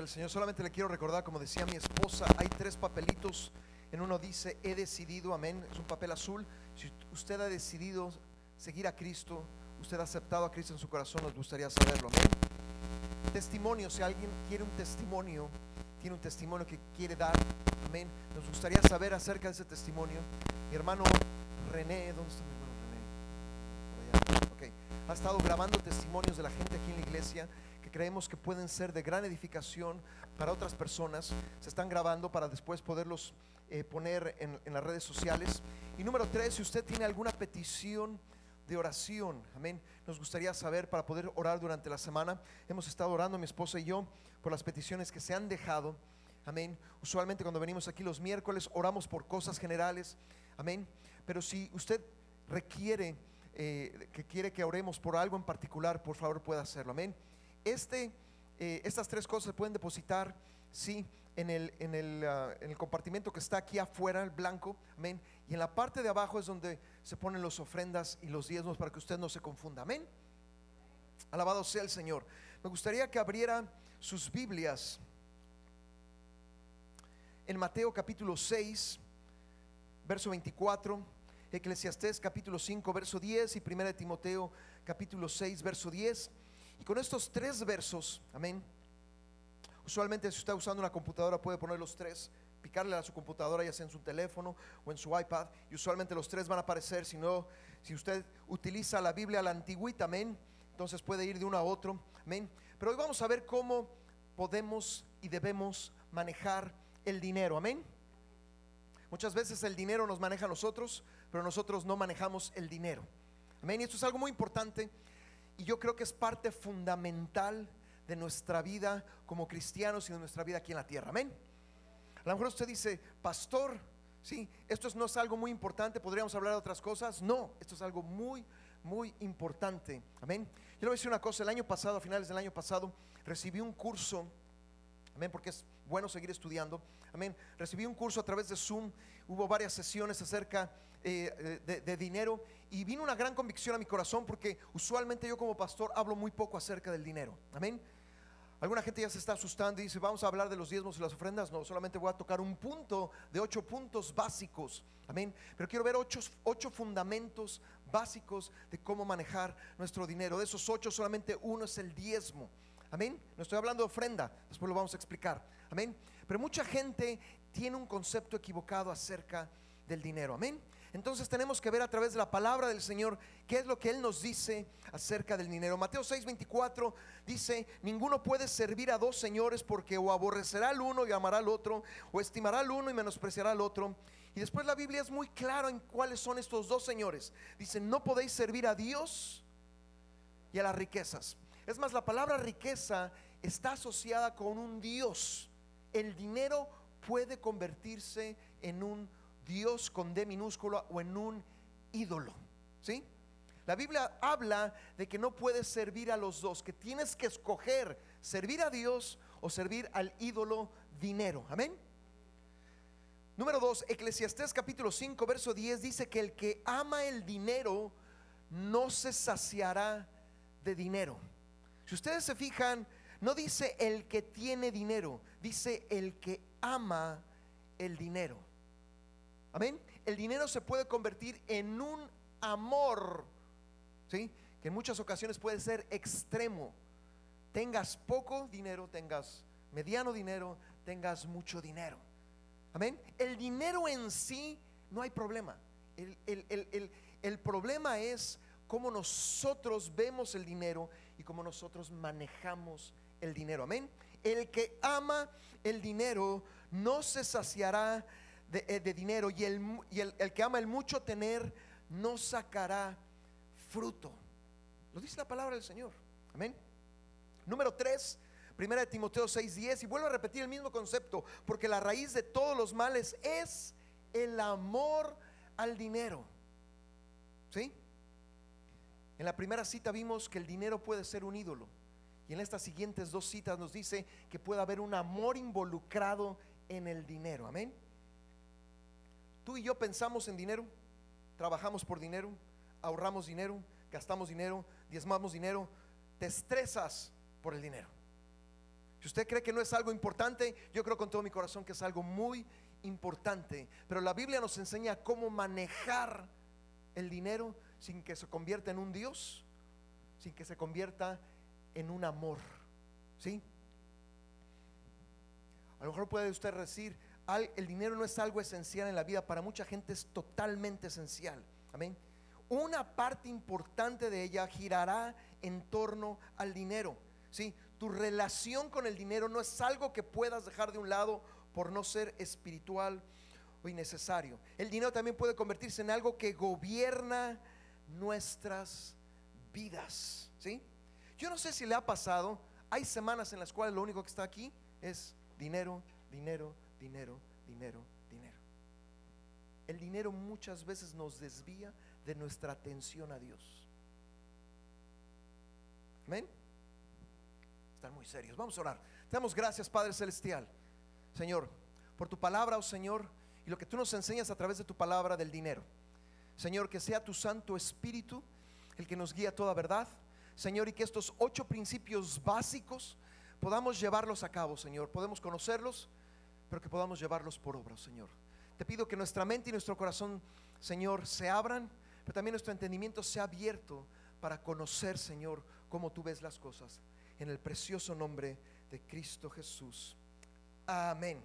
el Señor. Solamente le quiero recordar, como decía mi esposa, hay tres papelitos. En uno dice, he decidido, amén. Es un papel azul. Si usted ha decidido seguir a Cristo, usted ha aceptado a Cristo en su corazón, nos gustaría saberlo, amén. Testimonio, si alguien quiere un testimonio, tiene un testimonio que quiere dar, amén. Nos gustaría saber acerca de ese testimonio. Mi hermano René, ¿dónde está mi hermano René? Por allá. Ok. Ha estado grabando testimonios de la gente aquí en la iglesia creemos que pueden ser de gran edificación para otras personas. Se están grabando para después poderlos eh, poner en, las redes sociales. Y número tres, si usted tiene alguna petición de oración, amén, nos gustaría saber para poder orar durante la semana. Hemos estado orando mi esposa y yo por las peticiones que se han dejado. Amén. Usualmente cuando venimos aquí los miércoles oramos por cosas generales. Amén. Pero si usted requiere eh, que quiere que oremos por algo en particular, por favor pueda hacerlo. Amén. Este, eh, estas tres cosas se pueden depositar, sí, ah, en el compartimento que está aquí afuera, el blanco. Amén. Y en la parte de abajo es donde se ponen las ofrendas y los diezmos para que usted no se confunda. Amén. Alabado sea el Señor. Me gustaría que abriera sus Biblias en Mateo capítulo 6, verso 24, Eclesiastés capítulo 5, verso 10 y 1 de Timoteo capítulo 6, verso 10. Y con estos tres versos, amén. Usualmente si está usando una computadora puede poner los tres, picarle a su computadora ya sea en su teléfono o en su iPad y usualmente los tres van a aparecer, si no, si usted utiliza la Biblia la antigüita, amén, entonces puede ir de uno a otro, amén. Pero hoy vamos a ver cómo podemos y debemos manejar el dinero, amén. Muchas veces el dinero nos maneja a nosotros, pero nosotros no manejamos el dinero. Amén. Y esto es algo muy importante y yo creo que es parte fundamental de nuestra vida como cristianos y de nuestra vida aquí en la tierra. Amén. A lo mejor usted dice, pastor, sí, esto es- no es algo muy importante, podríamos hablar de otras cosas. No, esto es algo muy, muy importante. Amén. Yo le voy a decir una cosa, el año pasado, a finales del año pasado, recibí un curso Amén, porque es bueno seguir estudiando. Amén. Recibí un curso a través de Zoom. Hubo varias sesiones acerca eh, eh, de dinero y vino una gran convicción a mi corazón porque usualmente yo como pastor hablo muy poco acerca del dinero. Amén. Alguna gente ya se está asustando y dice, vamos a hablar de los diezmos y las ofrendas. No, solamente voy a tocar un punto de ocho puntos básicos. Amén. Pero quiero ver ocho, ocho fundamentos básicos de cómo manejar nuestro dinero. De esos ocho, solamente uno es el diezmo. Amén. No estoy hablando de ofrenda, después lo vamos a explicar. Amén. Pero mucha gente tiene un concepto equivocado acerca del dinero. Amén. Entonces tenemos que ver a través de la palabra del Señor qué es lo que Él nos dice acerca del dinero. Mateo 6:24 dice, ninguno puede servir a dos señores porque o aborrecerá al uno y amará al otro, o estimará al uno y menospreciará al otro. Y después la Biblia es muy clara en cuáles son estos dos señores. Dice, no podéis servir a Dios y a las riquezas. Es más, la palabra riqueza está asociada con un Dios. El dinero puede convertirse en un Dios con D minúscula o en un ídolo. ¿Sí? La Biblia habla de que no puedes servir a los dos, que tienes que escoger servir a Dios o servir al ídolo dinero. Amén. Número 2, Eclesiastés capítulo 5, verso 10 dice que el que ama el dinero no se saciará de dinero. Si ustedes se fijan, no dice el que tiene dinero, dice el que ama el dinero. Amén. El dinero se puede convertir en un amor, ¿sí? Que en muchas ocasiones puede ser extremo. Tengas poco dinero, tengas mediano dinero, tengas mucho dinero. Amén. El dinero en sí no hay problema. El, el- el- el- problema es cómo nosotros vemos el dinero y cómo nosotros manejamos el dinero. Amén. El que ama el dinero no se saciará de, eh, de dinero y, el, y el- el que ama el mucho tener no sacará fruto. Lo dice la palabra del Señor. Amén. Número 3, primera de Timoteo 6:10 y vuelvo a repetir el mismo concepto, porque la raíz de todos los males es el amor al dinero. ¿Sí? En la primera cita vimos que el dinero puede ser un ídolo. Y en estas siguientes dos citas nos dice que puede haber un amor involucrado en el dinero. Amén. Tú y yo pensamos en dinero, trabajamos por dinero, ahorramos dinero, gastamos dinero, diezmamos dinero, te estresas por el dinero. Si usted cree que no es algo importante, yo creo con todo mi corazón que es algo muy importante. Pero la Biblia nos enseña cómo manejar el dinero sin que se convierta en un Dios, sin que se convierta en un amor. ¿Sí? A lo mejor puede usted decir, el dinero no es algo esencial en la vida, para mucha gente es totalmente esencial. Amén. Una parte importante de ella girará en torno al dinero. ¿sí? Tu relación con el dinero no es algo que puedas dejar de un lado por no ser espiritual o innecesario. El dinero también puede convertirse en algo que gobierna nuestras vidas. ¿sí? Yo no sé si le ha pasado, hay semanas en las cuales lo único que está aquí es dinero, dinero, dinero, dinero, dinero. El dinero muchas veces nos desvía de nuestra atención a Dios. Amén. Están muy serios. Vamos a orar. Te damos gracias, Padre Celestial. Señor, por tu palabra, oh Señor, y lo que tú nos enseñas a través de tu palabra del dinero. Señor, que sea tu Santo Espíritu el que nos guía toda verdad. Señor, y que estos ocho principios básicos podamos llevarlos a cabo, Señor. Podemos conocerlos, pero que podamos llevarlos por obra, Señor. Te pido que nuestra mente y nuestro corazón, Señor, se abran, pero también nuestro entendimiento sea abierto para conocer, Señor, cómo tú ves las cosas. En el precioso nombre de Cristo Jesús. Amén.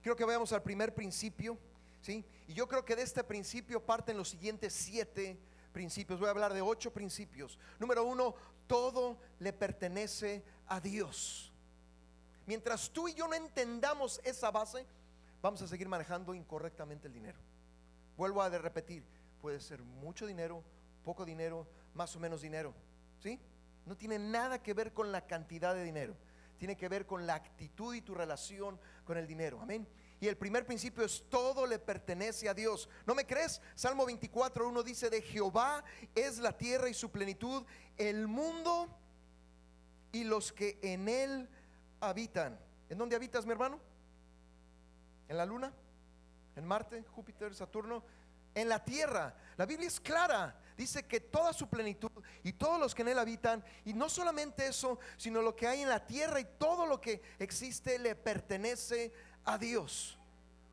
Quiero que vayamos al primer principio, ¿sí? Y yo creo que de este principio parten los siguientes siete principios. Voy a hablar de ocho principios. Número uno, todo le pertenece a Dios. Mientras tú y yo no entendamos esa base, vamos a seguir manejando incorrectamente el dinero. Vuelvo a repetir, puede ser mucho dinero, poco dinero, más o menos dinero. ¿Sí? No tiene nada que ver con la cantidad de dinero. Tiene que ver con la actitud y tu relación con el dinero. Amén. Y el primer principio es todo le pertenece a Dios. ¿No me crees? Salmo 24, 1 dice, de Jehová es la tierra y su plenitud, el mundo y los que en él habitan. ¿En dónde habitas, mi hermano? ¿En la luna? ¿En Marte, Júpiter, Saturno? En la tierra. La Biblia es clara. Dice que toda su plenitud y todos los que en él habitan, y no solamente eso, sino lo que hay en la tierra y todo lo que existe le pertenece a Dios.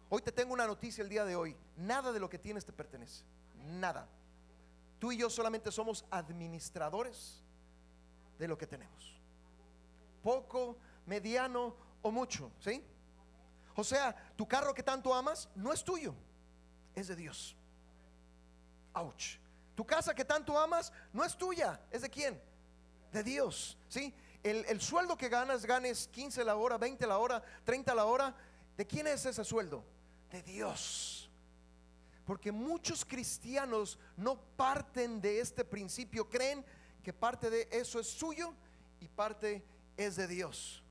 Hoy te tengo una noticia el día de hoy. Nada de lo que tienes te pertenece. Nada. Tú y yo solamente somos administradores de lo que tenemos. Poco, mediano o mucho, ¿sí? O sea, tu carro que tanto amas no es tuyo, es de Dios. Ouch. Tu casa que tanto amas no es tuya, es de quién? De Dios, ¿sí? El, el sueldo que ganas, ganes 15 la hora, 20 la hora, 30 la hora, ¿De quién es ese sueldo? De Dios. Porque muchos cristianos no parten de este principio, creen que parte de eso es suyo y parte es de Dios.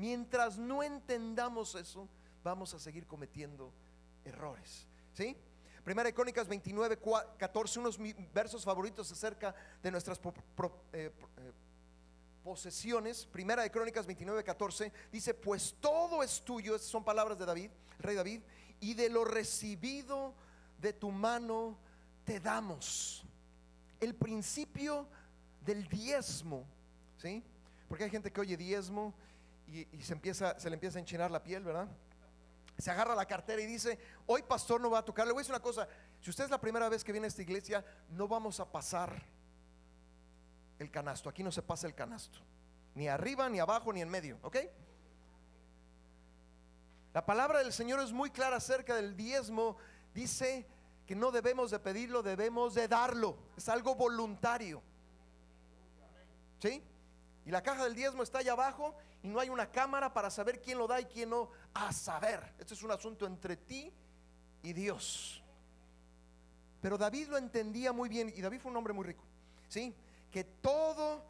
Mientras no entendamos eso, vamos a seguir cometiendo errores. ¿Sí? Primera de Crónicas 29, 14, unos versos favoritos acerca de nuestras eh, eh, posesiones, primera de Crónicas 29, 14, dice, pues todo es tuyo, son palabras de David, rey David, y de lo recibido de tu mano te damos. El principio del diezmo, ¿sí? Porque hay gente que oye diezmo y, se, empieza, se le empieza a enchinar la piel, ¿verdad? Se agarra la cartera y dice, hoy pastor no va a tocar. Le voy a decir una cosa, si usted es la primera vez que viene a esta iglesia, no vamos a pasar el canasto. Aquí no se pasa el canasto. Ni arriba, ni abajo, ni en medio. ¿Ok? La palabra del Señor es muy clara acerca del diezmo. Dice que no debemos de pedirlo, debemos de darlo. Es algo voluntario. ¿Sí? Y la caja del diezmo está allá abajo y no hay una cámara para saber quién lo da y quién no. A saber, este es un asunto entre ti y Dios. Pero David lo entendía muy bien y David fue un hombre muy rico. ¿Sí? que todo,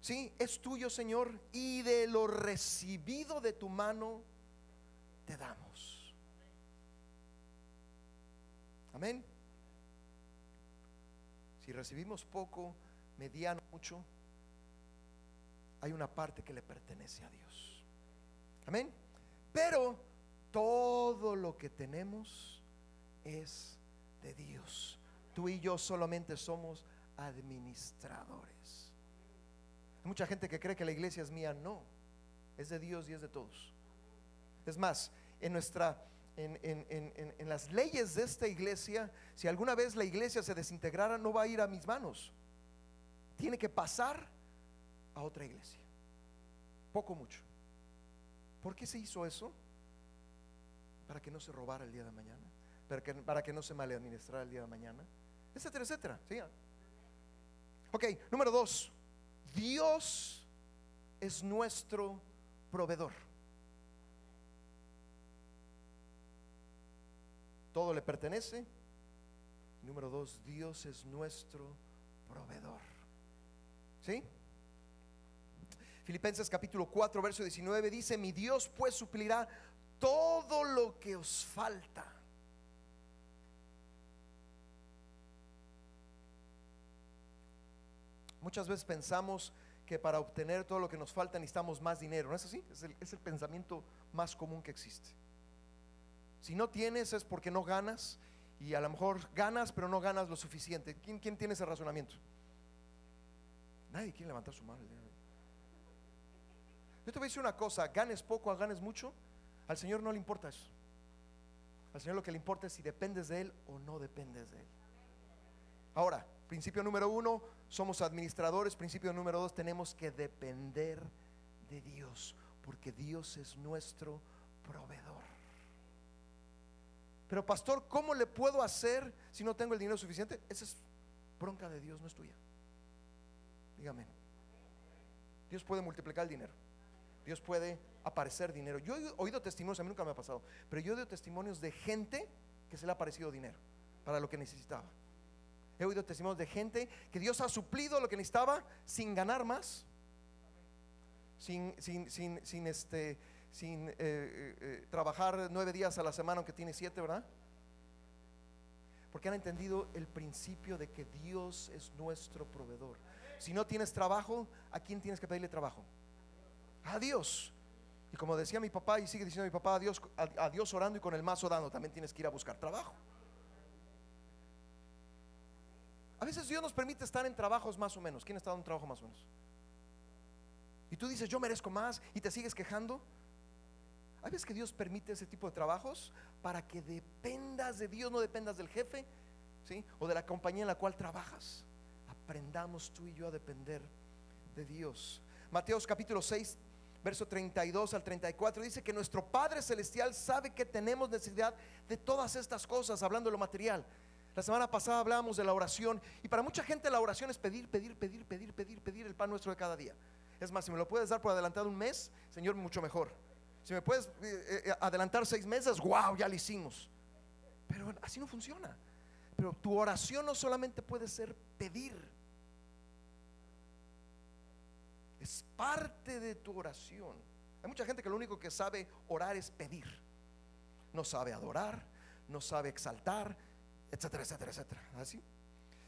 ¿sí? Es tuyo, Señor, y de lo recibido de tu mano te damos. Amén. Si recibimos poco, mediano, mucho, hay una parte que le pertenece a Dios. Amén. Pero todo lo que tenemos es de Dios. Tú y yo solamente somos administradores. Hay mucha gente que cree que la iglesia es mía, no, es de Dios y es de todos. Es más, en nuestra en, en- en- en las leyes de esta iglesia, si alguna vez la iglesia se desintegrara, no va a ir a mis manos. Tiene que pasar a otra iglesia. Poco mucho. ¿Por qué se hizo eso? Para que no se robara el día de mañana, para que, para que no se maladministrara el día de mañana, etcétera, etcétera. Sigan. Ok, número dos. Dios es nuestro proveedor. Todo le pertenece. Número dos, Dios es nuestro proveedor. ¿Sí? Filipenses capítulo 4, verso 19 dice, mi Dios pues suplirá todo lo que os falta. Muchas veces pensamos que para obtener todo lo que nos falta necesitamos más dinero, ¿no es así? Es el, es el pensamiento más común que existe. Si no tienes es porque no ganas y a lo mejor ganas pero no ganas lo suficiente. ¿Quién, quién tiene ese razonamiento? Nadie quiere levantar su mano. el día de hoy. Yo te voy a decir una cosa, ganes poco o ganes mucho, al Señor no le importa eso. Al Señor lo que le importa es si dependes de Él o no dependes de Él. Ahora, principio número uno, somos administradores. Principio número dos, tenemos que depender de Dios, porque Dios es nuestro proveedor. Pero pastor, ¿cómo le puedo hacer si no tengo el dinero suficiente? Esa es bronca de Dios, no es tuya. Dígame. Dios puede multiplicar el dinero. Dios puede aparecer dinero. Yo he oído testimonios, a mí nunca me ha pasado, pero yo he oído testimonios de gente que se le ha aparecido dinero para lo que necesitaba. He oído testimonios de gente que Dios ha suplido lo que necesitaba sin ganar más, sin, sin, sin, sin, este, sin eh, eh, eh, trabajar nueve días a la semana, aunque tiene siete, ¿verdad? Porque han entendido el principio de que Dios es nuestro proveedor. Si no tienes trabajo, ¿a quién tienes que pedirle trabajo? A Dios. Y como decía mi papá y sigue diciendo mi papá, a Dios, a, Dios orando y con el mazo dando, también tienes que ir a buscar trabajo. A veces Dios nos permite estar en trabajos más o menos. ¿Quién ha estado en un trabajo más o menos? Y tú dices, yo merezco más y te sigues quejando. Hay veces que Dios permite ese tipo de trabajos para que dependas de Dios, no dependas del jefe, ¿sí? O de la compañía en la cual trabajas. Aprendamos tú y yo a depender de Dios. Mateos capítulo 6, verso 32 al 34 dice que nuestro Padre celestial sabe que tenemos necesidad de todas estas cosas, hablando de lo material. La semana pasada hablábamos de la oración y para mucha gente la oración es pedir, pedir, pedir, pedir, pedir, pedir el pan nuestro de cada día. Es más, si me lo puedes dar por adelantado un mes, Señor, mucho mejor. Si me puedes eh, eh, adelantar seis meses, wow, ya lo hicimos. Pero así no funciona. Pero tu oración no solamente puede ser pedir. Es parte de tu oración. Hay mucha gente que lo único que sabe orar es pedir. No sabe adorar, no sabe exaltar, etcétera, etcétera, etcétera. Así.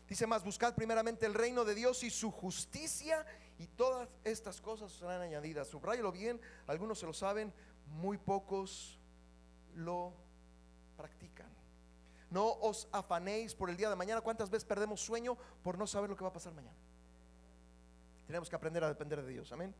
Dice más, buscad primeramente el reino de Dios y su justicia y todas estas cosas serán añadidas. Subrayalo bien, algunos se lo saben, muy pocos lo practican. No os afanéis por el día de mañana. ¿Cuántas veces perdemos sueño por no saber lo que va a pasar mañana? Tenemos que aprender a depender de Dios. Amén.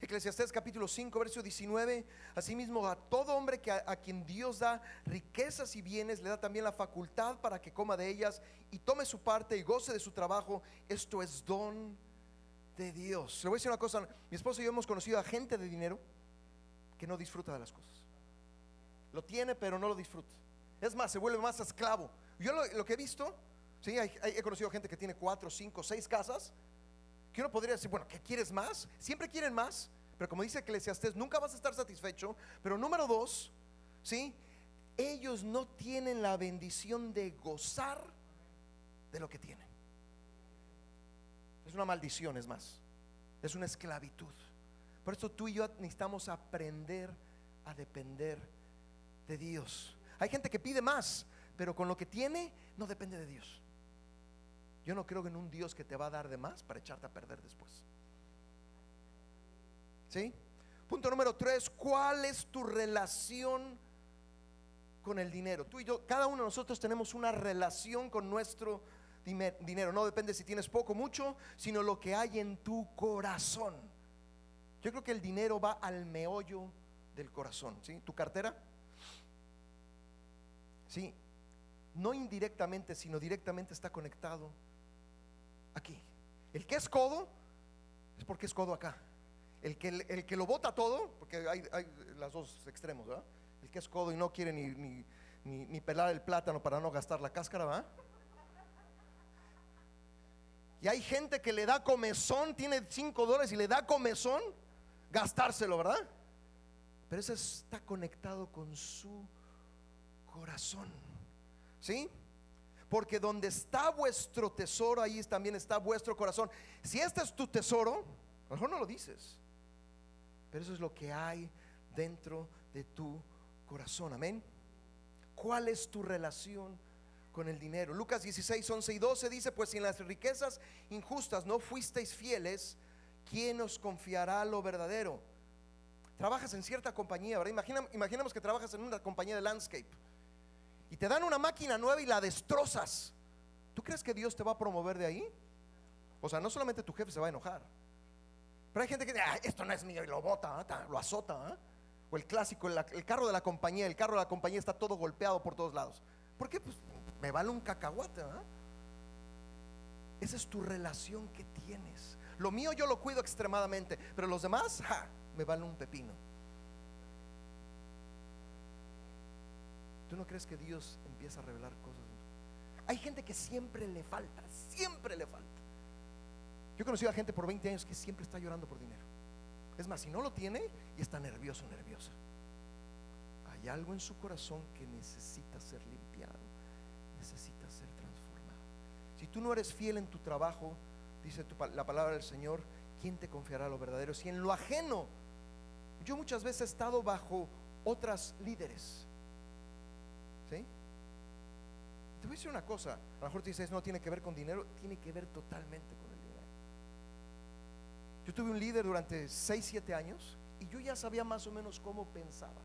Eclesiastés capítulo 5, verso 19. Asimismo, a todo hombre que a, quien Dios da riquezas y bienes, le da también la facultad para que coma de ellas y tome su parte y goce de su trabajo. Esto es don de Dios. Le voy a decir una cosa: mi esposo y yo hemos conocido a gente de dinero que no disfruta de las cosas. Lo tiene, pero no lo disfruta. Es más, se vuelve más esclavo. Yo lo, que he visto, sí, hay, hay, he conocido gente que tiene cuatro, cinco, seis casas que uno podría decir, bueno, ¿qué quieres más? Siempre quieren más, pero como dice Eclesiastés, nunca vas a estar satisfecho. Pero número dos, ¿sí? Ellos no tienen la bendición de gozar de lo que tienen. Es una maldición, es más. Es una esclavitud. Por eso tú y yo necesitamos aprender a depender de Dios. Hay gente que pide más, pero con lo que tiene no depende de Dios. Yo no creo en un Dios que te va a dar de más para echarte a perder después. ¿Sí? Punto número tres, ¿cuál es tu relación con el dinero? Tú y yo, cada uno de nosotros tenemos una relación con nuestro dinero. No depende si tienes poco o mucho, sino lo que hay en tu corazón. Yo creo que el dinero va al meollo del corazón. ¿sí? Tu cartera. Sí. No indirectamente, sino directamente está conectado aquí. El que es codo es porque es codo acá. El que, el que lo bota todo, porque hay, hay las dos extremos, ¿verdad? El que es codo y no quiere ni, ni, ni- pelar el plátano para no gastar la cáscara, ¿verdad? Y hay gente que le da comezón, tiene 5 dólares y le da comezón gastárselo, ¿verdad? Pero eso está conectado con su corazón. ¿Sí? Porque donde está vuestro tesoro, ahí también está vuestro corazón. Si este es tu tesoro, a lo mejor no lo dices. Pero eso es lo que hay dentro de tu corazón. Amén. ¿Cuál es tu relación con el dinero? Lucas 16, 11 y 12 dice, pues si en las riquezas injustas no fuisteis fieles, ¿quién os confiará lo verdadero? Trabajas en cierta compañía, ¿verdad? Imagina- imaginemos que trabajas en una compañía de landscape y te dan una máquina nueva y la destrozas. ¿Tú crees que Dios te va a promover de ahí? O sea, no solamente tu jefe se va a enojar, pero hay gente que dice, "Ah, esto no es mío y lo bota, ah, lo azota. ah". O el clásico, el, el carro de la compañía, el carro de la compañía está todo golpeado por todos lados. ¿Por qué? Pues me vale un cacahuate. ah. Esa es tu relación que tienes. Lo mío yo lo cuido extremadamente, pero los demás, ja, me vale un pepino. ¿Tú no crees que Dios empieza a revelar cosas? Hay gente que siempre le falta, siempre le falta. Yo he conocido a gente por 20 años que siempre está llorando por dinero. Es más, si no lo tiene y está nervioso, nerviosa. Hay algo en su corazón que necesita ser limpiado, necesita ser transformado. Si tú no eres fiel en tu trabajo, dice la palabra del Señor, ¿quién te confiará lo verdadero? Si en lo ajeno, yo muchas veces he estado bajo otras líderes. Te voy a decir una cosa, a lo mejor te dices, no tiene que ver con dinero, tiene que ver totalmente con el dinero. Yo tuve un líder durante 6, 7 años y yo ya sabía más o menos cómo pensaba.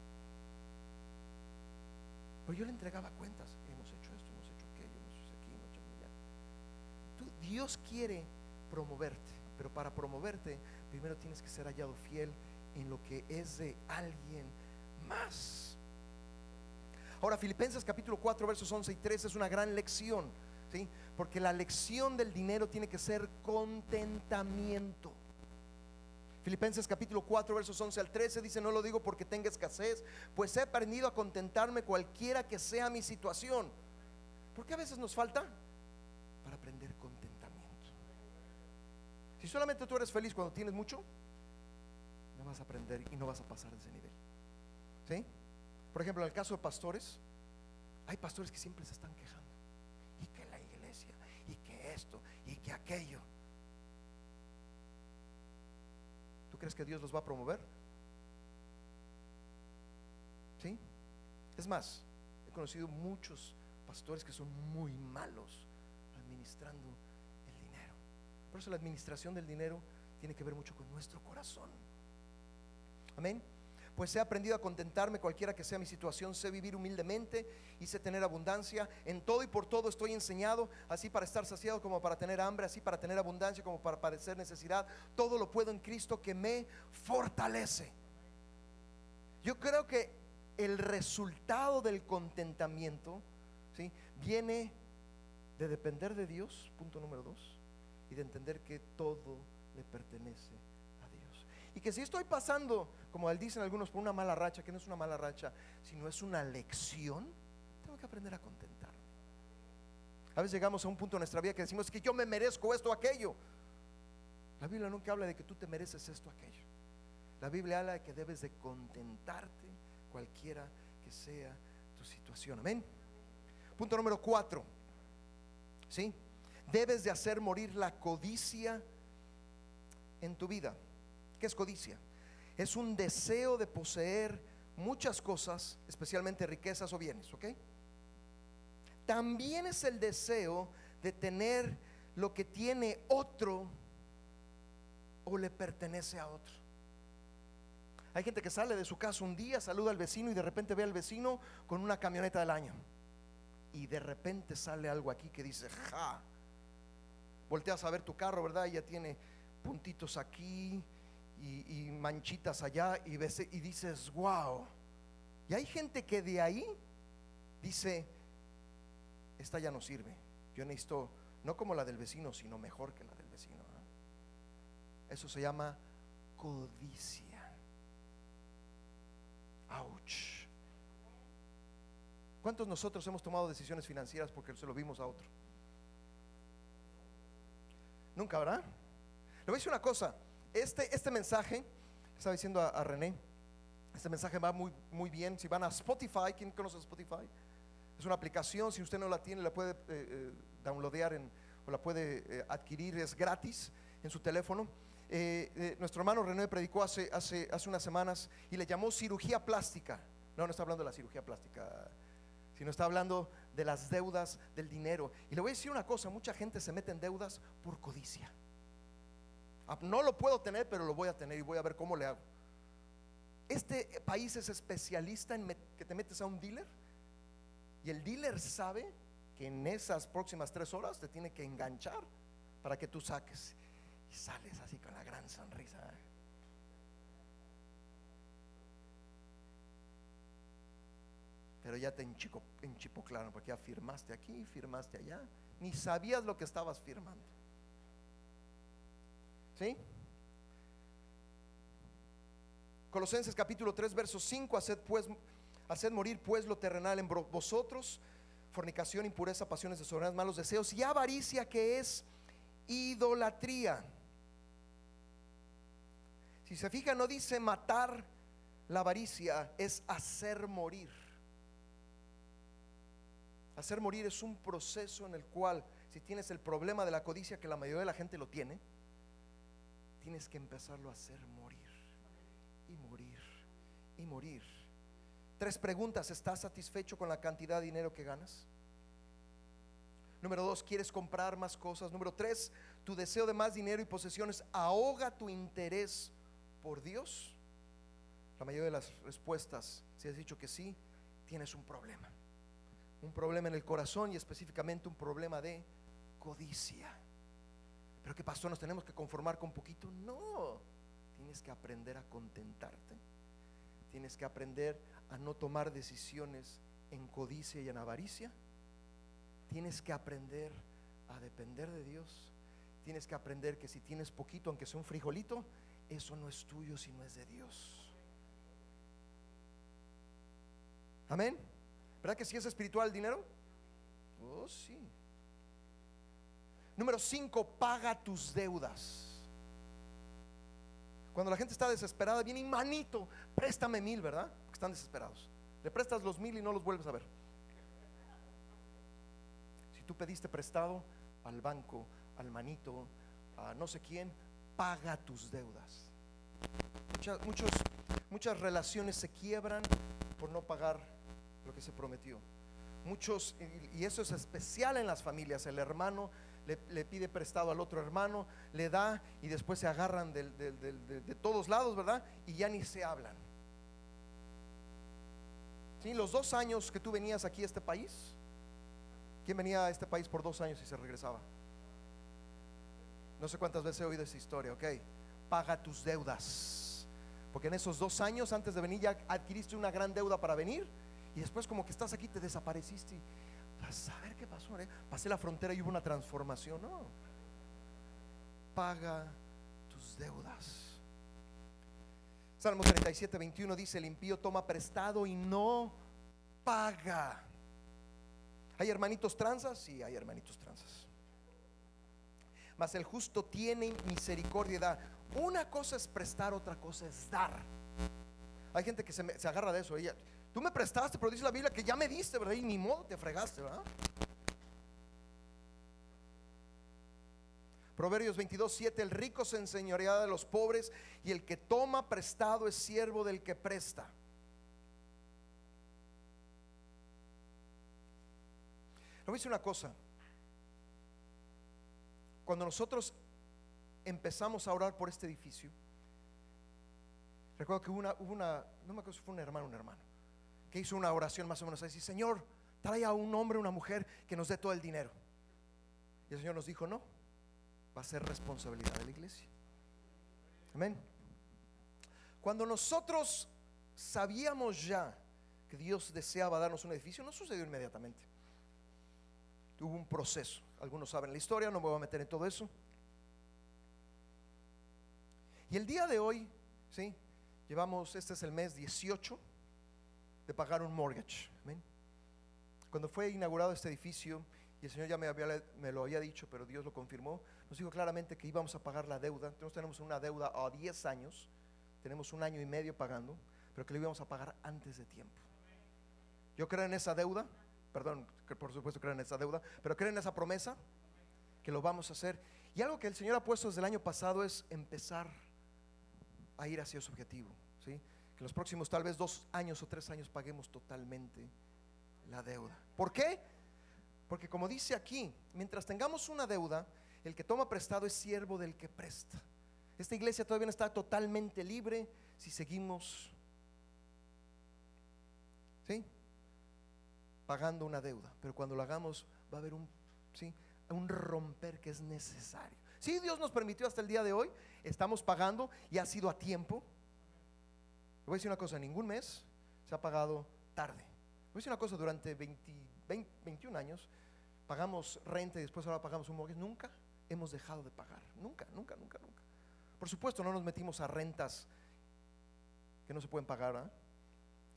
Pero yo le entregaba cuentas, hemos hecho esto, hemos hecho aquello, hemos hecho aquí, hemos hecho allá. Dios quiere promoverte, pero para promoverte primero tienes que ser hallado fiel en lo que es de alguien más. Ahora, Filipenses capítulo 4, versos 11 y 13 es una gran lección, ¿sí? Porque la lección del dinero tiene que ser contentamiento. Filipenses capítulo 4, versos 11 al 13 dice, no lo digo porque tenga escasez, pues he aprendido a contentarme cualquiera que sea mi situación. ¿Por qué a veces nos falta? Para aprender contentamiento. Si solamente tú eres feliz cuando tienes mucho, no vas a aprender y no vas a pasar de ese nivel. ¿Sí? Por ejemplo, en el caso de pastores, hay pastores que siempre se están quejando. Y que la iglesia, y que esto, y que aquello. ¿Tú crees que Dios los va a promover? ¿Sí? Es más, he conocido muchos pastores que son muy malos administrando el dinero. Por eso la administración del dinero tiene que ver mucho con nuestro corazón. Amén. Pues he aprendido a contentarme cualquiera que sea mi situación, sé vivir humildemente y sé tener abundancia. En todo y por todo estoy enseñado, así para estar saciado como para tener hambre, así para tener abundancia como para padecer necesidad. Todo lo puedo en Cristo que me fortalece. Yo creo que el resultado del contentamiento ¿sí? viene de depender de Dios, punto número dos, y de entender que todo le pertenece. Y que si estoy pasando, como dicen algunos, por una mala racha, que no es una mala racha, sino es una lección, tengo que aprender a contentarme. A veces llegamos a un punto en nuestra vida que decimos que yo me merezco esto o aquello. La Biblia nunca habla de que tú te mereces esto o aquello. La Biblia habla de que debes de contentarte cualquiera que sea tu situación. Amén. Punto número cuatro. ¿Sí? Debes de hacer morir la codicia en tu vida. ¿Qué es codicia? Es un deseo de poseer muchas cosas, especialmente riquezas o bienes, ¿ok? También es el deseo de tener lo que tiene otro o le pertenece a otro. Hay gente que sale de su casa un día, saluda al vecino y de repente ve al vecino con una camioneta del año. Y de repente sale algo aquí que dice, ja, volteas a ver tu carro, ¿verdad? Ya tiene puntitos aquí y, manchitas allá y, ves, y dices, wow. Y hay gente que de ahí dice, esta ya no sirve. Yo necesito, no como la del vecino, sino mejor que la del vecino. ¿no? Eso se llama codicia. Ouch. ¿Cuántos nosotros hemos tomado decisiones financieras porque se lo vimos a otro? Nunca, ¿verdad? Le voy a decir una cosa. Este, este mensaje, estaba diciendo a, René, este mensaje va muy, muy bien. Si van a Spotify, ¿quién conoce Spotify? Es una aplicación, si usted no la tiene, la puede eh, eh, downloadear o la puede eh, adquirir, es gratis en su teléfono. Eh, nuestro hermano René predicó hace, hace, hace unas semanas y le llamó cirugía plástica. No, no está hablando de la cirugía plástica, sino está hablando de las deudas del dinero. Y le voy a decir una cosa, mucha gente se mete en deudas por codicia. Ah, No lo puedo tener, pero lo voy a tener y voy a ver cómo le hago. Este país es especialista en que te metes a un dealer y el dealer sabe que en esas próximas tres horas te tiene que enganchar para que tú saques. Y sales así con la gran sonrisa. Pero ya te enchico, enchipoclaron porque ya firmaste aquí, firmaste allá. Ni sabías lo que estabas firmando. Colosenses capítulo 3, verso 5, haced pues, haced morir pues lo terrenal en vosotros, fornicación, impureza, pasiones desordenadas, malos deseos y avaricia que es idolatría. Si se fija, no dice matar la avaricia, es hacer morir. Hacer morir es un proceso en el cual, si tienes el problema de la codicia, que la mayoría de la gente lo tiene, tienes que empezarlo a hacer morir y morir y morir. Tres preguntas, ¿estás satisfecho con la cantidad de dinero que ganas? Número dos, ¿quieres comprar más cosas? Número tres, tu deseo de más dinero y posesiones ahoga tu interés por Dios. La mayoría de las respuestas, si has dicho que sí, tienes un problema. Un problema en el corazón y específicamente un problema de codicia. Pero ¿qué pasó? ¿Nos tenemos que conformar con poquito? No. Tienes que aprender a contentarte. Tienes que aprender a no tomar decisiones en codicia y en avaricia. Tienes que aprender a depender de Dios. Tienes que aprender que si tienes poquito, aunque sea un frijolito, eso no es tuyo, sino es de Dios. Amén. ¿Verdad que si es espiritual el dinero? Oh, sí. Número 5, paga tus deudas. Cuando la gente está desesperada, viene y manito, préstame mil, ¿verdad? Porque están desesperados. Le prestas los mil y no los vuelves a ver. Si tú pediste prestado al banco, al manito, a no sé quién, paga tus deudas. Muchas, muchas relaciones se quiebran por no pagar lo que se prometió. Muchos, y eso es especial en las familias, el hermano le, pide prestado al otro hermano, le da y después se agarran del- del- de, de todos lados, ¿verdad? Y ya ni se hablan. ¿Sí? Los dos años que tú venías aquí a este país, ¿quién venía a este país por dos años y se regresaba? No sé cuántas veces he oído esa historia, ok. Paga tus deudas. Porque en esos dos años antes de venir ya adquiriste una gran deuda para venir y después como que estás aquí te desapareciste. A saber qué pasó. eh? Pasé la frontera y hubo una transformación. No. Paga tus deudas. Salmo 37, 21 dice, el impío toma prestado y no paga. ¿Hay hermanitos tranzas? Sí, hay hermanitos tranzas. Mas el justo tiene misericordia. Una cosa es prestar, otra cosa es dar. Hay gente que se, agarra de eso. Tú me prestaste, pero dice la Biblia que ya me diste, ¿verdad? Y ni modo te fregaste, ¿verdad? Proverbios 22, 7, el rico se enseñorea de los pobres y el que toma prestado es siervo del que presta. Le voy a decir una cosa. Cuando nosotros empezamos a orar por este edificio, recuerdo que hubo una, una no me acuerdo si fue un hermano un hermano, que hizo una oración más o menos así, Señor, trae a un hombre una mujer que nos dé todo el dinero. Y el Señor nos dijo, no, va a ser responsabilidad de la iglesia. Amén. Cuando nosotros sabíamos ya que Dios deseaba darnos un edificio, no sucedió inmediatamente. Hubo un proceso. Algunos saben la historia, no me voy a meter en todo eso. Y el día de hoy, ¿sí? Llevamos, este es el mes 18 de pagar un mortgage. Cuando fue inaugurado este edificio, y el Señor ya me, había, me, lo había dicho, pero Dios lo confirmó, nos dijo claramente que íbamos a pagar la deuda. Entonces tenemos una deuda a 10 años, tenemos un año y medio pagando, pero que lo íbamos a pagar antes de tiempo. Yo creo en esa deuda, perdón, por supuesto creo en esa deuda, pero creo en esa promesa que lo vamos a hacer. Y algo que el Señor ha puesto desde el año pasado es empezar a ir hacia su objetivo. ¿sí? Que los próximos tal vez dos años o tres años paguemos totalmente la deuda. ¿Por qué? Porque como dice aquí, mientras tengamos una deuda, el que toma prestado es siervo del que presta. Esta iglesia todavía no está totalmente libre si seguimos ¿sí? pagando una deuda. Pero cuando lo hagamos va a haber un, ¿sí? un romper que es necesario. Si Dios nos permitió hasta el día de hoy, estamos pagando y ha sido a tiempo. Voy a decir una cosa, ningún mes se ha pagado tarde. Voy a decir una cosa, durante 21 años pagamos renta y después ahora pagamos un mortgage. Nunca hemos dejado de pagar. Nunca, nunca, nunca, nunca. Por supuesto, no nos metimos a rentas que no se pueden pagar.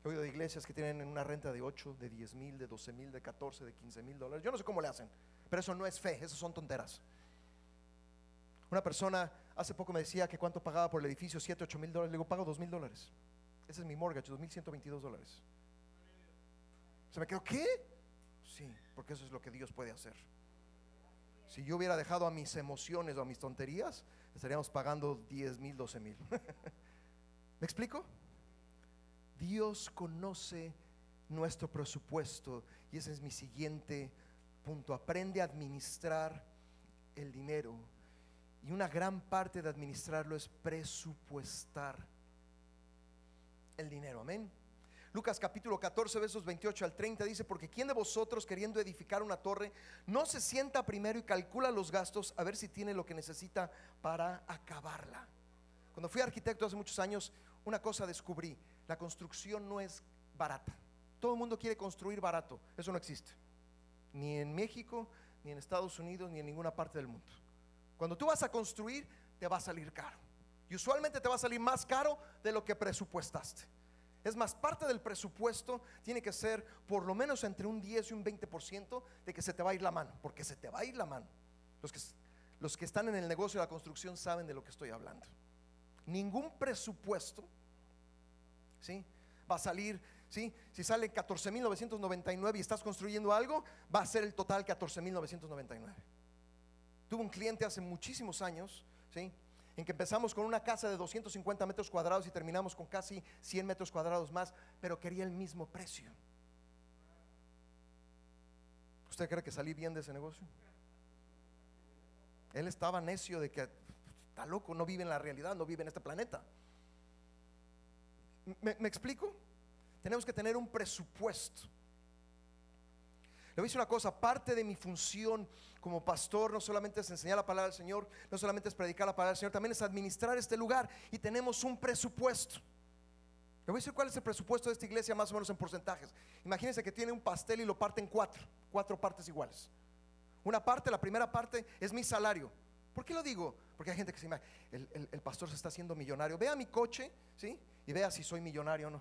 He oído de iglesias que tienen una renta de 8, de 10 mil, de 12 mil, de 14, de 15 mil dólares. Yo no sé cómo le hacen, pero eso no es fe, eso son tonteras. Una persona hace poco me decía que cuánto pagaba por el edificio, 7, 8 mil dólares. Le digo, pago 2 mil dólares. Ese es mi mortgage, 2.122 dólares. Se me quedó, ¿qué? Sí, porque eso es lo que Dios puede hacer. Si yo hubiera dejado a mis emociones o a mis tonterías, estaríamos pagando 10 mil, 12 mil. ¿Me explico? Dios conoce nuestro presupuesto y ese es mi siguiente punto. Aprende a administrar el dinero y una gran parte de administrarlo es presupuestar el dinero. Amén. Lucas capítulo 14, versos 28 al 30 dice, porque ¿quién de vosotros queriendo edificar una torre no se sienta primero y calcula los gastos a ver si tiene lo que necesita para acabarla? Cuando fui arquitecto hace muchos años, una cosa descubrí, la construcción no es barata. Todo el mundo quiere construir barato, eso no existe. Ni en México, ni en Estados Unidos, ni en ninguna parte del mundo. Cuando tú vas a construir, te va a salir caro. Y usualmente te va a salir más caro de lo que presupuestaste. Es más, parte del presupuesto tiene que ser por lo menos entre un 10 y un 20% de que se te va a ir la mano, porque se te va a ir la mano. Los que, los que están en el negocio de la construcción saben de lo que estoy hablando. Ningún presupuesto, ¿sí? Va a salir, ¿sí? Si sale 14.999 y estás construyendo algo, va a ser el total 14.999. Tuve un cliente hace muchísimos años, ¿sí? En que empezamos con una casa de 250 metros cuadrados y terminamos con casi 100 metros cuadrados más, pero quería el mismo precio. ¿Usted cree que salí bien de ese negocio? Él estaba necio de que está loco, no vive en la realidad, no vive en este planeta. ¿Me, me explico? Tenemos que tener un presupuesto. Le voy a decir una cosa, parte de mi función como pastor no solamente es enseñar la palabra del Señor, no solamente es predicar la palabra del Señor, también es administrar este lugar y tenemos un presupuesto. Le voy a decir cuál es el presupuesto de esta iglesia más o menos en porcentajes. Imagínense que tiene un pastel y lo parte en cuatro, cuatro partes iguales. Una parte, la primera parte es mi salario. ¿Por qué lo digo? Porque hay gente que se imagina, el, el pastor se está haciendo millonario. Vea mi coche, ¿sí? Y vea si soy millonario o no.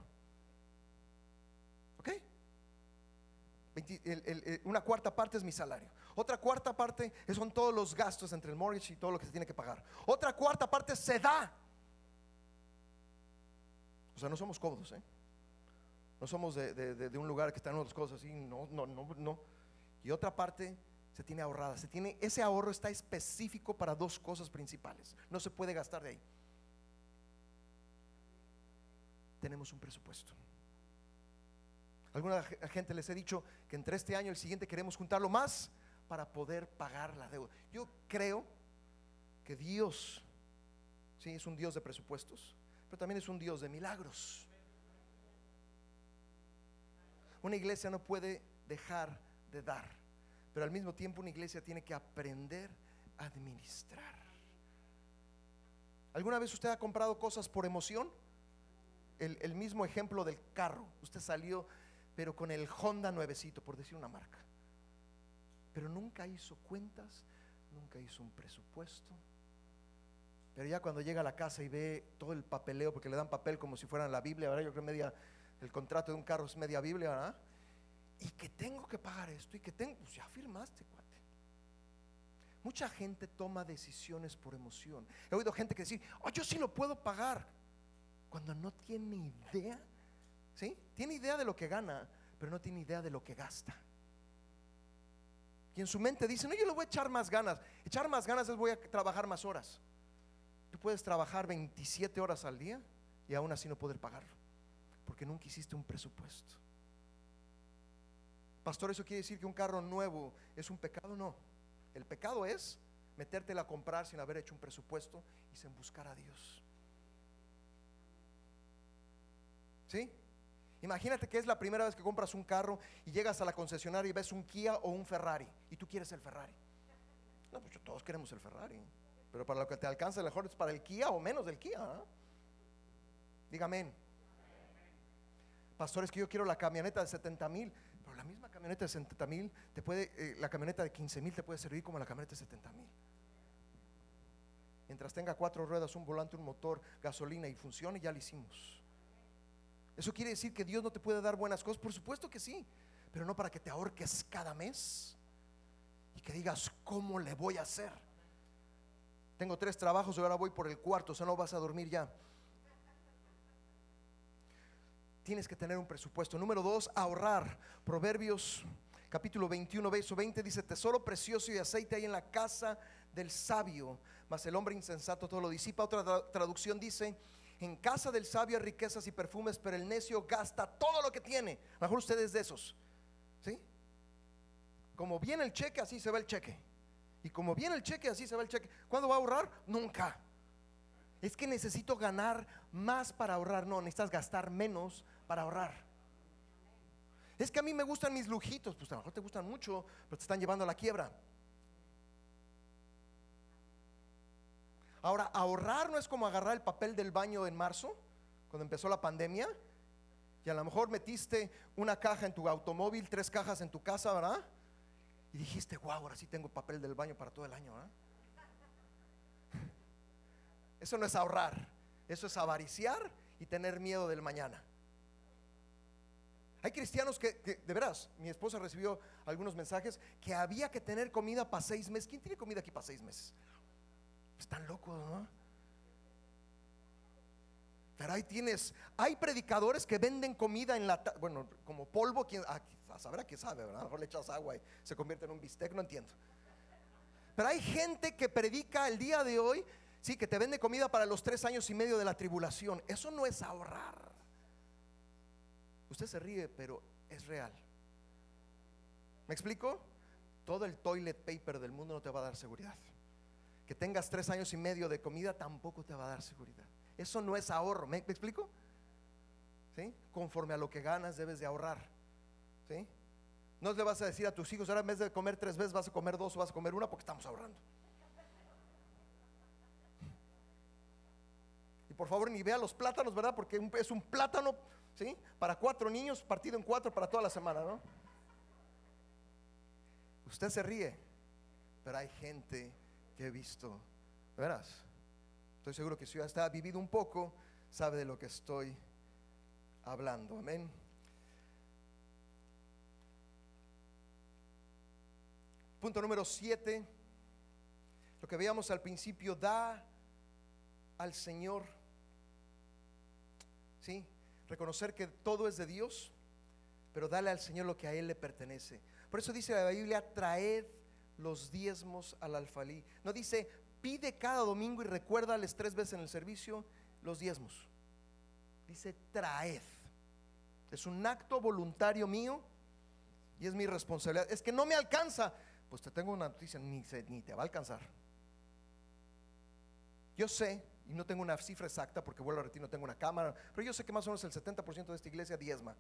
Una cuarta parte es mi salario. Otra cuarta parte son todos los gastos entre el mortgage y todo lo que se tiene que pagar. Otra cuarta parte se da. O sea, no somos cómodos, ¿eh? No somos de, un lugar que están otras cosas así. No, no, no, no. Y otra parte se tiene ahorrada. Se tiene, ese ahorro está específico para dos cosas principales. No se puede gastar de ahí. Tenemos un presupuesto. Alguna gente les he dicho que entre este año y el siguiente queremos juntarlo más para poder pagar la deuda. Yo creo que Dios, sí, es un Dios de presupuestos, pero también es un Dios de milagros. Una iglesia no puede dejar de dar, pero al mismo tiempo una iglesia tiene que aprender administrar. ¿Alguna vez usted ha comprado cosas por emoción? El, el mismo ejemplo del carro. Usted salió, pero con el Honda nuevecito, por decir una marca. Pero nunca hizo cuentas, nunca hizo un presupuesto. Pero ya cuando llega a la casa y ve todo el papeleo, porque le dan papel como si fueran la Biblia, ¿verdad? Yo creo media, el contrato de un carro es media Biblia, ¿verdad? Y que tengo que pagar esto y que tengo, pues ya firmaste, cuate. Mucha gente toma decisiones por emoción. He oído gente que decir, oh, yo sí lo puedo pagar, cuando no tiene idea, ¿sí? Tiene idea de lo que gana, pero no tiene idea de lo que gasta. Y en su mente dice, no, yo le voy a echar más ganas. Echar más ganas es voy a trabajar más horas. Tú puedes trabajar 27 horas al día y aún así no poder pagarlo, porque nunca hiciste un presupuesto. Pastor, ¿eso quiere decir que un carro nuevo es un pecado? No. El pecado es metértela a comprar sin haber hecho un presupuesto y sin buscar a Dios. ¿Sí? Imagínate que es la primera vez que compras un carro y llegas a la concesionaria y ves un Kia o un Ferrari y tú quieres el Ferrari. No, pues todos queremos el Ferrari. Pero para lo que te alcanza, mejor es para el Kia o menos del Kia. ¿ah? Dígame. Pastor, es que yo quiero la camioneta de 70 mil. Pero la misma camioneta de 70 mil, eh, la camioneta de 15 mil te puede servir como la camioneta de 70 mil. Mientras tenga cuatro ruedas, un volante, un motor, gasolina y funcione, ya lo hicimos. ¿Eso quiere decir que Dios no te puede dar buenas cosas? Por supuesto que sí, pero no para que te ahorques cada mes y que digas, ¿cómo le voy a hacer? Tengo tres trabajos y ahora voy por el cuarto, o sea, no vas a dormir ya. Tienes que tener un presupuesto. Número dos, ahorrar. Proverbios capítulo 21, verso 20 dice, tesoro precioso y aceite hay en la casa del sabio, mas el hombre insensato todo lo disipa. Otra traducción dice, en casa del sabio hay riquezas y perfumes, pero el necio gasta todo lo que tiene. mejor ustedes de esos. ¿Sí? Como viene el cheque, así se va el cheque. Y como viene el cheque, así se va el cheque. ¿Cuándo va a ahorrar? Nunca. Es que necesito ganar más para ahorrar. No, necesitas gastar menos para ahorrar. Es que a mí me gustan mis lujitos. Pues a lo mejor te gustan mucho, pero te están llevando a la quiebra. Ahora, ahorrar no es como agarrar el papel del baño en marzo, cuando empezó la pandemia, y a lo mejor metiste una caja en tu automóvil, tres cajas en tu casa, ¿verdad? Y dijiste, wow, ahora sí tengo papel del baño para todo el año. ¿verdad? Eso no es ahorrar, eso es avariciar y tener miedo del mañana. Hay cristianos que, de veras, mi esposa recibió algunos mensajes que había que tener comida para seis meses. ¿Quién tiene comida aquí para seis meses? Están locos, ¿no? Pero ahí tienes, hay predicadores que venden comida en la, bueno, como polvo, quien, ah, sabrá que sabe, ¿verdad? A lo mejor le echas agua y se convierte en un bistec, no entiendo. Pero hay gente que predica el día de hoy, sí, que te vende comida para los tres años y medio de la tribulación. Eso no es ahorrar. Usted se ríe, pero es real. ¿Me explico? Todo el toilet paper del mundo no te va a dar seguridad que tengas tres años y medio de comida tampoco te va a dar seguridad. Eso no es ahorro, ¿me, explico? ¿Sí? Conforme a lo que ganas debes de ahorrar. ¿Sí? No le vas a decir a tus hijos, ahora en vez de comer tres veces vas a comer dos o vas a comer una porque estamos ahorrando. Y por favor ni vea los plátanos, ¿verdad? Porque es un plátano, ¿sí? Para cuatro niños, partido en cuatro para toda la semana, ¿no? Usted se ríe, pero hay gente he visto. Verás, estoy seguro que si usted ha vivido un poco, sabe de lo que estoy hablando. Amén. Punto número siete. Lo que veíamos al principio, da al Señor. ¿Sí? Reconocer que todo es de Dios, pero dale al Señor lo que a Él le pertenece. Por eso dice la Biblia, traed los diezmos al alfalí. No dice, pide cada domingo y recuérdales tres veces en el servicio los diezmos. Dice, traed. Es un acto voluntario mío y es mi responsabilidad. Es que no me alcanza. Pues te tengo una noticia, ni, ni te va a alcanzar. Yo sé, y no tengo una cifra exacta porque vuelvo a repetir, no tengo una cámara, pero yo sé que más o menos el 70% de esta iglesia diezma.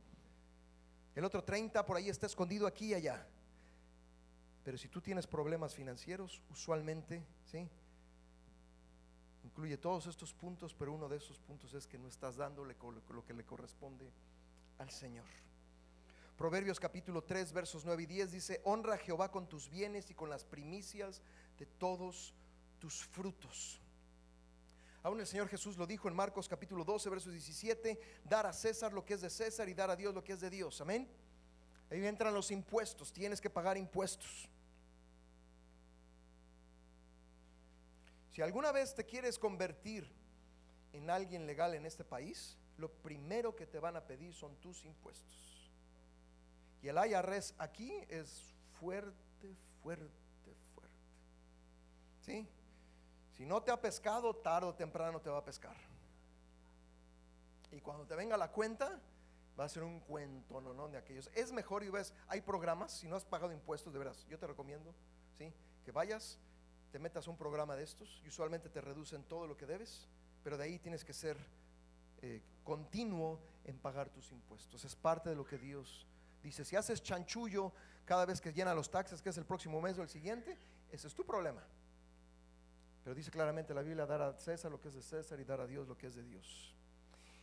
El otro 30 por ahí está escondido aquí y allá. Pero si tú tienes problemas financieros, usualmente, ¿sí? Incluye todos estos puntos, pero uno de esos puntos es que no estás dándole lo que le corresponde al Señor. Proverbios capítulo 3, versos 9 y 10 dice, honra a Jehová con tus bienes y con las primicias de todos tus frutos. Aún el Señor Jesús lo dijo en Marcos capítulo 12, versos 17, dar a César lo que es de César y dar a Dios lo que es de Dios. Amén. Ahí entran los impuestos, tienes que pagar impuestos. Si alguna vez te quieres convertir en alguien legal en este país, lo primero que te van a pedir son tus impuestos. Y el IRS aquí es fuerte, fuerte, fuerte. ¿Sí? Si no te ha pescado, tarde o temprano te va a pescar. Y cuando te venga la cuenta, va a ser un cuento, ¿no? De aquellos. Es mejor y ves, hay programas, si no has pagado impuestos, de veras, yo te recomiendo, ¿sí? Que vayas te metas un programa de estos y usualmente te reducen todo lo que debes, pero de ahí tienes que ser eh, continuo en pagar tus impuestos. Es parte de lo que Dios dice. Si haces chanchullo cada vez que llena los taxes, que es el próximo mes o el siguiente, ese es tu problema. Pero dice claramente la Biblia, dar a César lo que es de César y dar a Dios lo que es de Dios.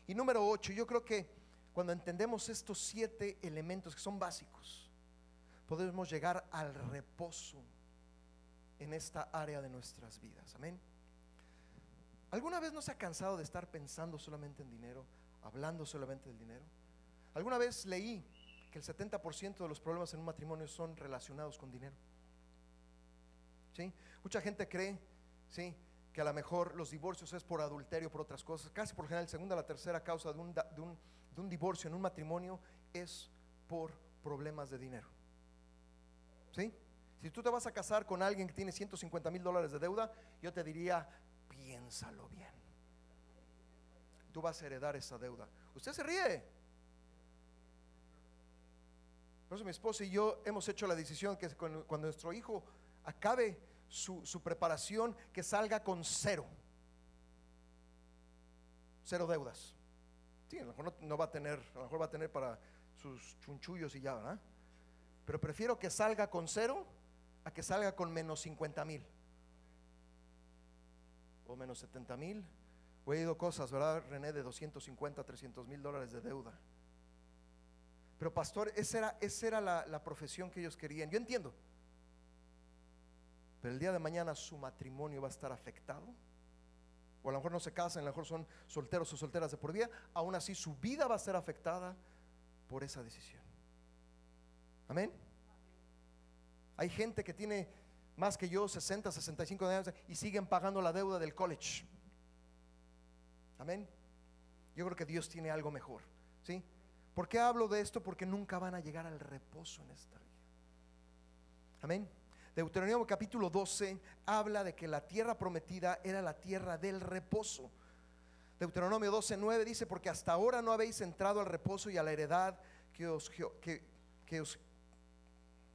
Y número 8, yo creo que cuando entendemos estos siete elementos que son básicos, podemos llegar al reposo en esta área de nuestras vidas. Amén. ¿Alguna vez no se ha cansado de estar pensando solamente en dinero, hablando solamente del dinero? ¿Alguna vez leí que el 70% de los problemas en un matrimonio son relacionados con dinero? ¿Sí? Mucha gente cree, ¿sí? Que a lo mejor los divorcios es por adulterio, por otras cosas. Casi por general, segunda la tercera causa de un, de un, de un divorcio en un matrimonio es por problemas de dinero. ¿Sí? Si tú te vas a casar con alguien que tiene 150 mil dólares de deuda, yo te diría, piénsalo bien. Tú vas a heredar esa deuda. Usted se ríe. Por eso mi esposa y yo hemos hecho la decisión que cuando, nuestro hijo acabe su, preparación, que salga con cero. Cero deudas. Sí, a lo mejor no, va a tener, a lo mejor va a tener para sus chunchullos y ya, ¿verdad? Pero prefiero que salga con cero a que salga con menos 50 mil o menos 70 mil. O he oído cosas, ¿verdad, René? De 250, 300 mil dólares de deuda. Pero pastor, esa era, esa era la profesión que ellos querían. Yo entiendo. Pero el día de mañana su matrimonio va a estar afectado. O a lo mejor no se casan, a lo mejor son solteros o solteras de por vida. Aún así su vida va a ser afectada por esa decisión. Amén. Hay gente que tiene más que yo, 60, 65 años, y siguen pagando la deuda del college. Amén. Yo creo que Dios tiene algo mejor. ¿Sí? ¿Por qué hablo de esto? Porque nunca van a llegar al reposo en esta vida. Amén. Deuteronomio capítulo 12 habla de que la tierra prometida era la tierra del reposo. Deuteronomio 12, 9 dice, porque hasta ahora no habéis entrado al reposo y a la heredad que os, que, que os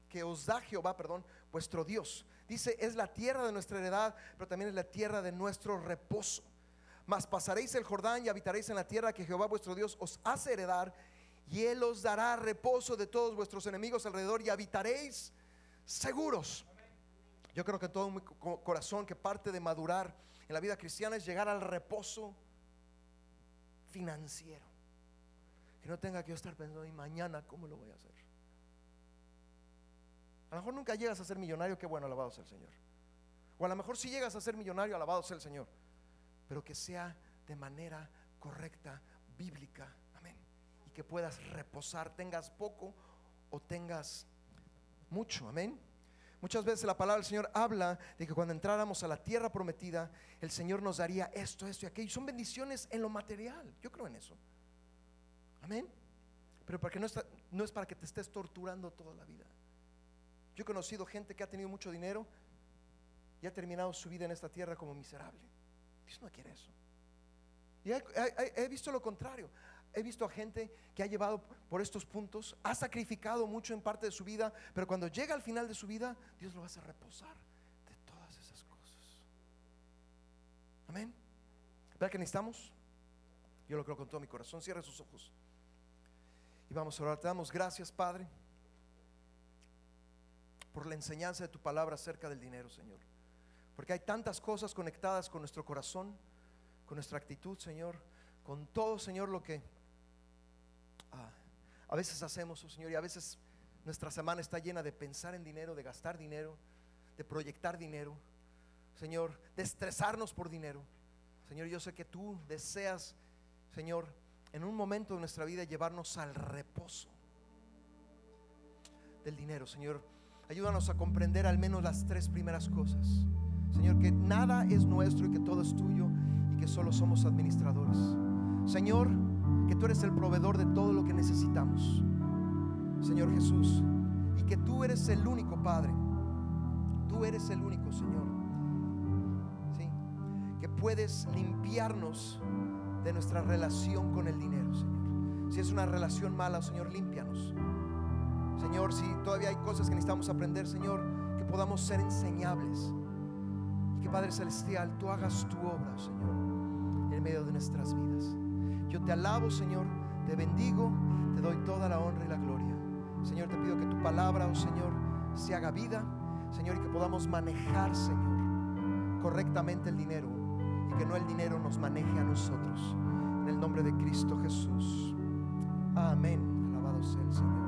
que os da Jehová, perdón, vuestro Dios. Dice, es la tierra de nuestra heredad, pero también es la tierra de nuestro reposo. Mas pasaréis el Jordán y habitaréis en la tierra que Jehová vuestro Dios os hace heredar, y Él os dará reposo de todos vuestros enemigos alrededor y habitaréis seguros. Yo creo que todo mi corazón que parte de madurar en la vida cristiana es llegar al reposo financiero. Que no tenga que yo estar pensando, y mañana, ¿cómo lo voy a hacer? A lo mejor nunca llegas a ser millonario, qué bueno, alabado sea el Señor. O a lo mejor si llegas a ser millonario, alabado sea el Señor. Pero que sea de manera correcta, bíblica. Amén. Y que puedas reposar, tengas poco o tengas mucho. Amén. Muchas veces la palabra del Señor habla de que cuando entráramos a la tierra prometida, el Señor nos daría esto, esto y aquello. Son bendiciones en lo material. Yo creo en eso. Amén. Pero porque no, no es para que te estés torturando toda la vida. Yo he conocido gente que ha tenido mucho dinero y ha terminado su vida en esta tierra como miserable. Dios no quiere eso. Y he, visto lo contrario. He visto a gente que ha llevado por estos puntos, ha sacrificado mucho en parte de su vida, pero cuando llega al final de su vida, Dios lo hacer reposar de todas esas cosas. Amén. ¿Verdad que necesitamos? Yo lo creo con todo mi corazón. Cierra sus ojos. Y vamos a orar. Te damos gracias, Padre por la enseñanza de tu palabra acerca del dinero, Señor. Porque hay tantas cosas conectadas con nuestro corazón, con nuestra actitud, Señor, con todo, Señor, lo que a veces hacemos, oh, Señor, y a veces nuestra semana está llena de pensar en dinero, de gastar dinero, de proyectar dinero, Señor, de estresarnos por dinero. Señor, yo sé que tú deseas, Señor, en un momento de nuestra vida llevarnos al reposo del dinero, Señor. Ayúdanos a comprender al menos las tres primeras cosas. Señor, que nada es nuestro y que todo es tuyo y que solo somos administradores. Señor, que tú eres el proveedor de todo lo que necesitamos. Señor Jesús, y que tú eres el único Padre. Tú eres el único, Señor. ¿Sí? Que puedes limpiarnos de nuestra relación con el dinero, Señor. Si es una relación mala, Señor, límpianos. Señor, si todavía hay cosas que necesitamos aprender, Señor, que podamos ser enseñables. Y que Padre Celestial, tú hagas tu obra, Señor, en medio de nuestras vidas. Yo te alabo, Señor, te bendigo, te doy toda la honra y la gloria. Señor, te pido que tu palabra, oh Señor, se haga vida, Señor, y que podamos manejar, Señor, correctamente el dinero y que no el dinero nos maneje a nosotros. En el nombre de Cristo Jesús. Amén. Alabado sea el Señor.